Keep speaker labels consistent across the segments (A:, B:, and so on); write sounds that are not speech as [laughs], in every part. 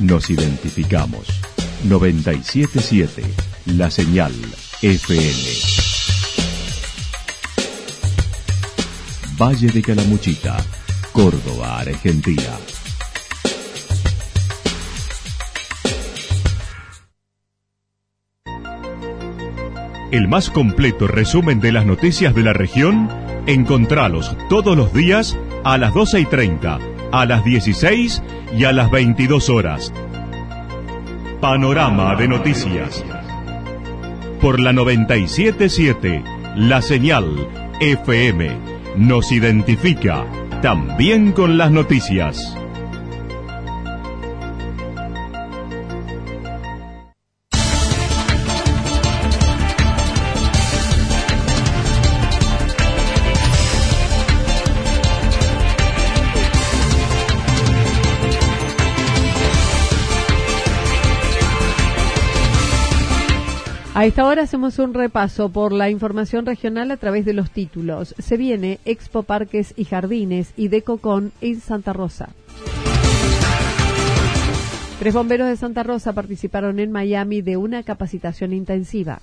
A: Nos identificamos. 977 La Señal FM. Valle de Calamuchita, Córdoba, Argentina. El más completo resumen de las noticias de la región, encontralos todos los días a las 12 y 30, a las 16 y a las 22 horas. Panorama de noticias. Por la 977, la señal FM nos identifica también con las noticias.
B: A esta hora hacemos un repaso por la información regional a través de los títulos. Se viene Expo Parques y Jardines y Decocon en Santa Rosa. Tres bomberos de Santa Rosa participaron en Miami de una capacitación intensiva.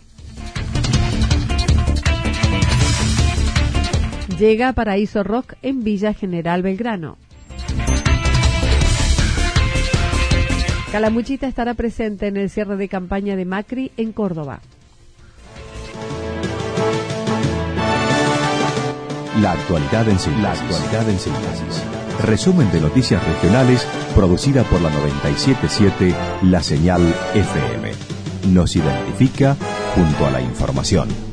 B: Llega Paraíso Rock en Villa General Belgrano. Calamuchita estará presente en el cierre de campaña de Macri en Córdoba.
A: La actualidad en síntesis. Resumen de noticias regionales producida por la 977 La Señal FM. Nos identifica junto a la información.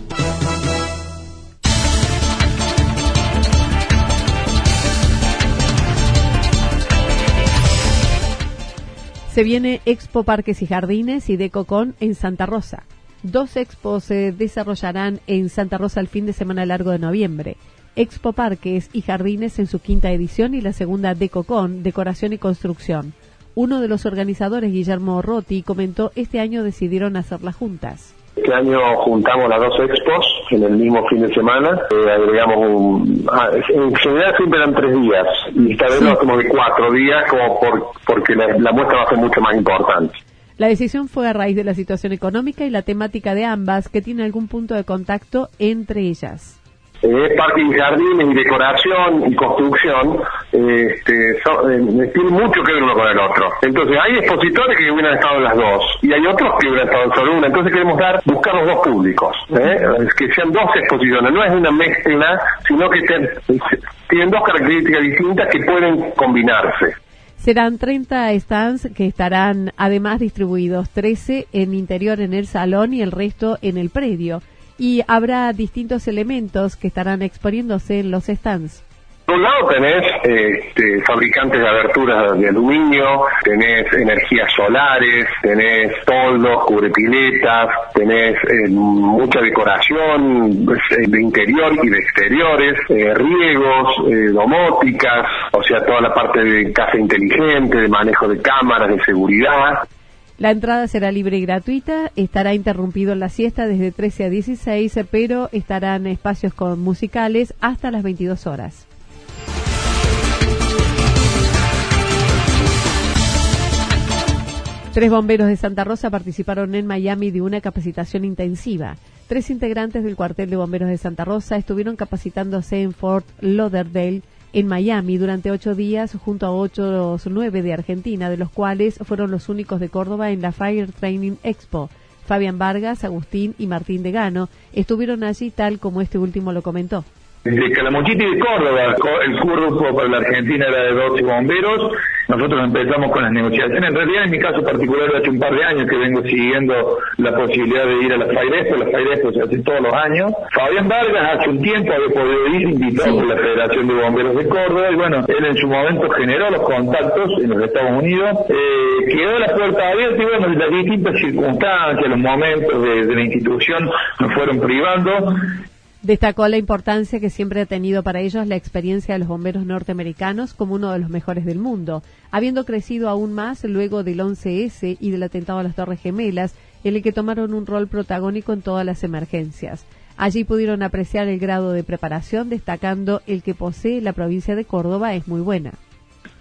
B: Se viene Expo Parques y Jardines y Decocon en Santa Rosa. Dos expos se desarrollarán en Santa Rosa el fin de semana largo de noviembre. Expo Parques y Jardines en su quinta edición y la segunda Decocon, Decoración y Construcción. Uno de los organizadores, Guillermo Rotti, comentó este año decidieron hacerlas juntas.
C: Este año juntamos las dos expos en el mismo fin de semana. Eh, agregamos un. ah, en general siempre eran tres días y esta vez lo hacemos de cuatro días como por, porque la, la muestra va a ser mucho más importante.
B: La decisión fue a raíz de la situación económica y la temática de ambas, que tiene algún punto de contacto entre ellas.
C: Eh, parques y jardines y decoración y construcción este, son- eh, tienen mucho que ver uno con el otro. Entonces hay expositores que hubieran estado en las dos y hay otros que hubieran estado en solo una. Entonces queremos dar, buscar los dos públicos, ¿eh? Que sean dos exposiciones, no es una mezcla, sino que tienen dos características distintas que pueden combinarse.
B: Serán 30 stands que estarán además distribuidos 13 en interior en el salón y el resto en el predio. Y habrá distintos elementos que estarán exponiéndose en los stands.
C: Por un lado tenés este, fabricantes de aberturas de aluminio, tenés energías solares, tenés toldos, cubrepiletas, tenés eh, mucha decoración eh, de interior y de exteriores, eh, riegos, eh, domóticas, o sea, toda la parte de casa inteligente, de manejo de cámaras, de seguridad.
B: La entrada será libre y gratuita, estará interrumpido en la siesta desde 13 a 16, pero estarán espacios con musicales hasta las 22 horas. Tres bomberos de Santa Rosa participaron en Miami de una capacitación intensiva. Tres integrantes del cuartel de bomberos de Santa Rosa estuvieron capacitándose en Fort Lauderdale, en Miami, durante ocho días junto a otros nueve de Argentina, de los cuales fueron los únicos de Córdoba en la Fire Training Expo. Fabián Vargas, Agustín y Martín Degano estuvieron allí tal como este último lo comentó.
D: De Calamuchita y de Córdoba, el grupo para la Argentina era de 12 bomberos. Nosotros empezamos con las negociaciones. En realidad, en mi caso particular, hace un par de años que vengo siguiendo la posibilidad de ir a la Fire Expo. La Fire Expo se hace todos los años. Fabián Vargas hace un tiempo había podido ir, invitado por la Federación de Bomberos de Córdoba. Y bueno, él en su momento generó los contactos en los Estados Unidos. Eh, quedó la puerta abierta y bueno, las distintas circunstancias, los momentos de, de la institución nos fueron privando.
B: Destacó la importancia que siempre ha tenido para ellos la experiencia de los bomberos norteamericanos como uno de los mejores del mundo, habiendo crecido aún más luego del 11S y del atentado a las Torres Gemelas, en el que tomaron un rol protagónico en todas las emergencias. Allí pudieron apreciar el grado de preparación, destacando el que posee la provincia de Córdoba es muy buena.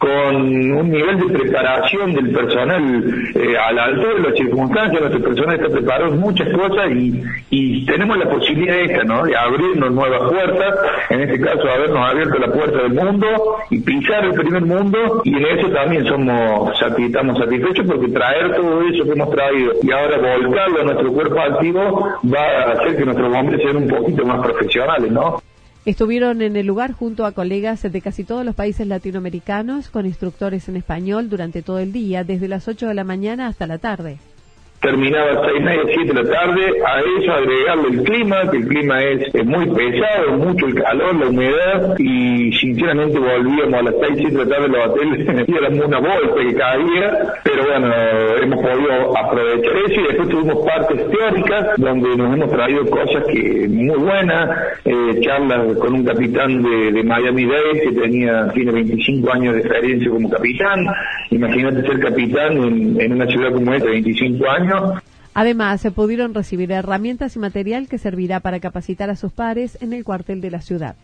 D: Con un nivel de preparación del personal eh, a la altura de las circunstancias, nuestro personal está preparado en muchas cosas y, tenemos la posibilidad esta, ¿no? De abrirnos nuevas puertas, en este caso habernos abierto la puerta del mundo y pisar el primer mundo y en eso también somos estamos satisfechos porque traer todo eso que hemos traído y ahora volcarlo a nuestro cuerpo activo va a hacer que nuestros hombres sean un poquito más profesionales, ¿no?
B: Estuvieron en el lugar junto a colegas de casi todos los países latinoamericanos con instructores en español durante todo el día, desde las 8 de la mañana hasta la tarde
D: terminaba seis y media, siete de la tarde, a eso agregarle el clima, que el clima es, muy pesado, mucho el calor, la humedad, y sinceramente volvíamos a las seis, siete de la tarde los hoteles [laughs] y éramos una bolsa que caía, pero bueno, hemos podido aprovechar eso y después tuvimos partes teóricas donde nos hemos traído cosas que muy buenas, eh, charlas con un capitán de, Miami Dade que tenía, tiene 25 años de experiencia como capitán, imagínate ser capitán en, en una ciudad como esta, 25 años,
B: Además, se pudieron recibir herramientas y material que servirá para capacitar a sus pares en el cuartel de la ciudad.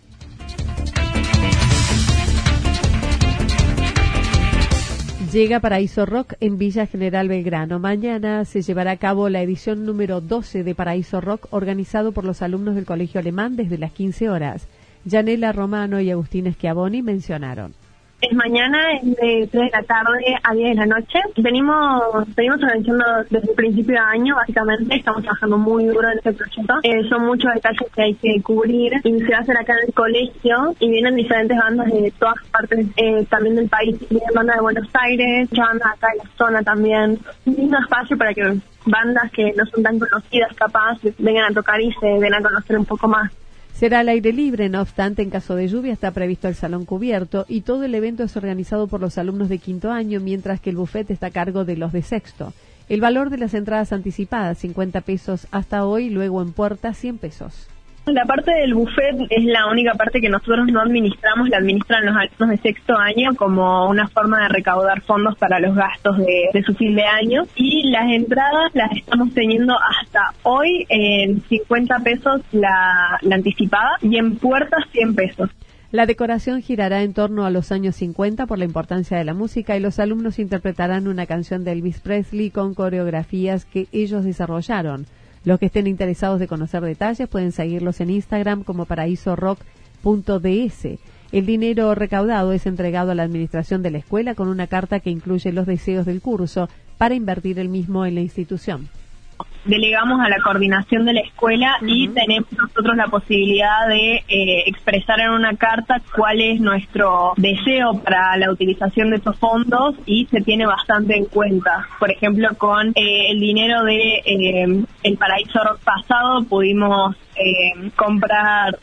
B: Llega Paraíso Rock en Villa General Belgrano. Mañana se llevará a cabo la edición número 12 de Paraíso Rock organizado por los alumnos del Colegio Alemán desde las 15 horas. Janela Romano y Agustín Schiavoni mencionaron.
E: Es mañana, es de 3 de la tarde a 10 de la noche. Venimos, venimos organizando desde el principio de año, básicamente. Estamos trabajando muy duro en este proyecto. Eh, son muchos detalles que hay que cubrir y se va acá en el colegio y vienen diferentes bandas de todas partes eh, también del país. Vienen bandas de Buenos Aires, bandas acá en la zona también. Un espacio para que bandas que no son tan conocidas capaz vengan a tocar y se den a conocer un poco más.
B: Será al aire libre, no obstante, en caso de lluvia está previsto el salón cubierto y todo el evento es organizado por los alumnos de quinto año, mientras que el buffet está a cargo de los de sexto. El valor de las entradas anticipadas, 50 pesos hasta hoy, luego en puerta, 100 pesos.
E: La parte del buffet es la única parte que nosotros no administramos, la administran los alumnos de sexto año como una forma de recaudar fondos para los gastos de, su fin de año. Y las entradas las estamos teniendo hasta hoy en 50 pesos la, la anticipada y en puertas 100 pesos.
B: La decoración girará en torno a los años 50 por la importancia de la música y los alumnos interpretarán una canción de Elvis Presley con coreografías que ellos desarrollaron. Los que estén interesados de conocer detalles pueden seguirlos en Instagram como paraísorock.ds. El dinero recaudado es entregado a la administración de la escuela con una carta que incluye los deseos del curso para invertir el mismo en la institución
E: delegamos a la coordinación de la escuela y tenemos nosotros la posibilidad de eh, expresar en una carta cuál es nuestro deseo para la utilización de estos fondos y se tiene bastante en cuenta. Por ejemplo, con eh, el dinero de eh, el paraíso pasado pudimos comprar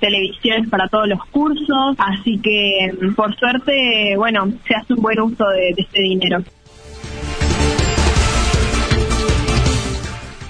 E: televisiones para todos los cursos, así que por suerte, bueno, se hace un buen uso de, de este dinero.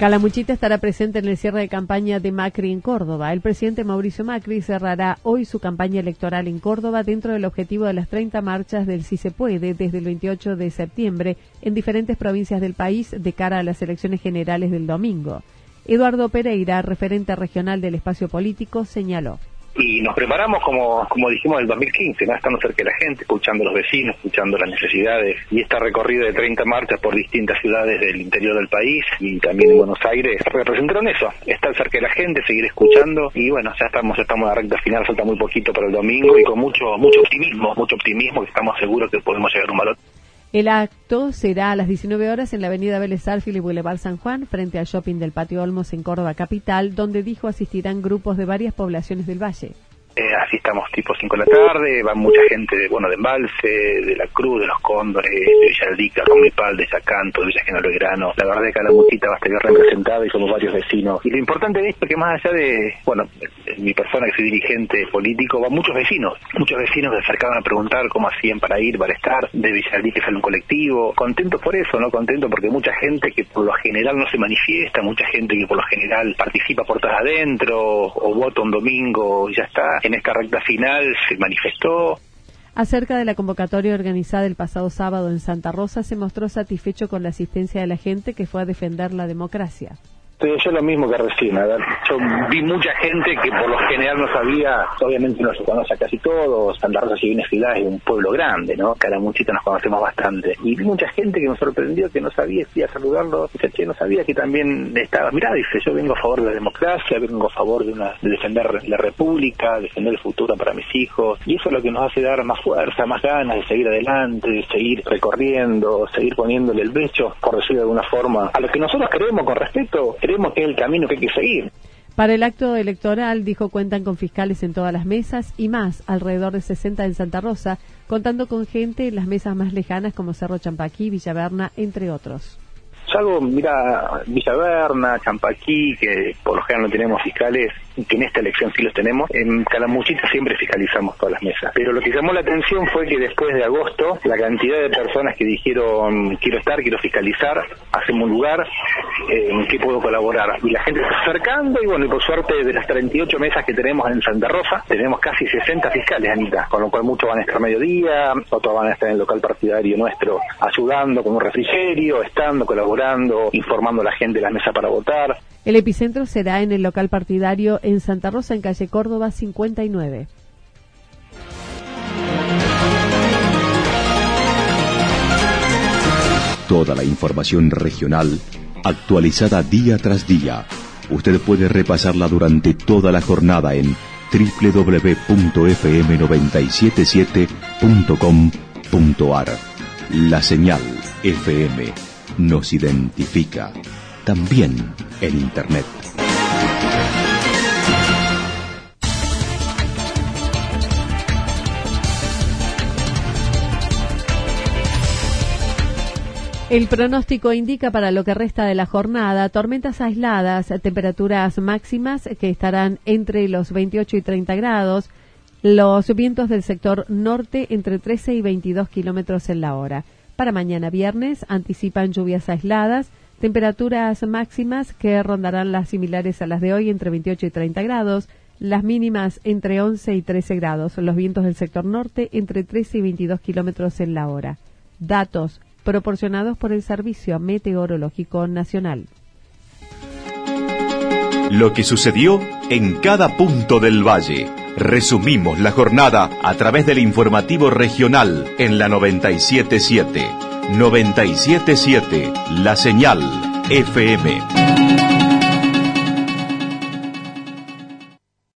B: Calamuchita estará presente en el cierre de campaña de Macri en Córdoba. El presidente Mauricio Macri cerrará hoy su campaña electoral en Córdoba dentro del objetivo de las 30 marchas del Si se puede desde el 28 de septiembre en diferentes provincias del país de cara a las elecciones generales del domingo. Eduardo Pereira, referente regional del espacio político, señaló
F: y nos preparamos como, como dijimos en el 2015, ¿no? estando cerca de la gente, escuchando a los vecinos, escuchando las necesidades y esta recorrida de 30 marchas por distintas ciudades del interior del país y también en Buenos Aires representaron eso, estar cerca de la gente, seguir escuchando y bueno, ya estamos, estamos en la recta final, falta muy poquito para el domingo y con mucho, mucho optimismo, mucho optimismo que estamos seguros que podemos llegar a un valor.
B: El acto será a las 19 horas en la avenida Vélez Arfil y Boulevard San Juan, frente al shopping del Patio Olmos en Córdoba Capital, donde dijo asistirán grupos de varias poblaciones del valle.
F: Eh, así estamos tipo 5 de la tarde, va mucha gente de, bueno, de Embalse, de La Cruz, de Los Cóndores, de Villaldica, Romipal, de Sacanto, de Villa General. La verdad es que Calamuchita va a estar representada y somos varios vecinos. Y lo importante de esto es que más allá de, bueno, mi persona que soy dirigente político, va muchos vecinos. Muchos vecinos se acercaban a preguntar cómo hacían para ir, para estar. De Villaldica sale un colectivo. Contento por eso, ¿no? Contento porque mucha gente que por lo general no se manifiesta, mucha gente que por lo general participa por puertas adentro o vota un domingo y ya está en esta recta final se manifestó.
B: Acerca de la convocatoria organizada el pasado sábado en Santa Rosa, se mostró satisfecho con la asistencia de la gente que fue a defender la democracia
F: Te decía lo mismo que recién, a yo vi mucha gente que por lo general no sabía, obviamente no se conoce a casi todos, Santa Rosa si bien es un pueblo grande, ¿no? Caramuchita nos conocemos bastante. Y vi mucha gente que me sorprendió que no sabía, fui a saludarlo, dice, che, no sabía que también estaba, mirá, dice, yo vengo a favor de la democracia, vengo a favor de, una, de defender la república, defender el futuro para mis hijos, y eso es lo que nos hace dar más fuerza, más ganas de seguir adelante, de seguir recorriendo, seguir poniéndole el pecho, por decirlo de alguna forma, a lo que nosotros creemos con respeto, creemos que es el camino que hay que seguir.
B: Para el acto electoral, dijo, cuentan con fiscales en todas las mesas y más, alrededor de 60 en Santa Rosa, contando con gente en las mesas más lejanas como Cerro Champaquí, Villaverna, entre otros.
F: Salvo, mira, Villaverna, Champaquí, que por lo general no tenemos fiscales, que en esta elección sí los tenemos, en Calamuchita siempre fiscalizamos todas las mesas. Pero lo que llamó la atención fue que después de agosto, la cantidad de personas que dijeron, quiero estar, quiero fiscalizar, hacemos un lugar, eh, en qué puedo colaborar. Y la gente está acercando y bueno, y por suerte de las 38 mesas que tenemos en Santa Rosa, tenemos casi 60 fiscales, Anita, con lo cual muchos van a estar a mediodía, otros van a estar en el local partidario nuestro ayudando con un refrigerio, estando, colaborando informando a la gente de la mesa para votar.
B: El epicentro será en el local partidario en Santa Rosa, en calle Córdoba 59.
A: Toda la información regional actualizada día tras día. Usted puede repasarla durante toda la jornada en www.fm977.com.ar. La señal FM nos identifica, también en Internet.
B: El pronóstico indica para lo que resta de la jornada tormentas aisladas, temperaturas máximas que estarán entre los 28 y 30 grados, los vientos del sector norte entre 13 y 22 kilómetros en la hora. Para mañana viernes anticipan lluvias aisladas, temperaturas máximas que rondarán las similares a las de hoy entre 28 y 30 grados, las mínimas entre 11 y 13 grados, los vientos del sector norte entre 13 y 22 kilómetros en la hora. Datos proporcionados por el Servicio Meteorológico Nacional.
A: Lo que sucedió en cada punto del valle. Resumimos la jornada a través del informativo regional en la 977. 977 La Señal FM.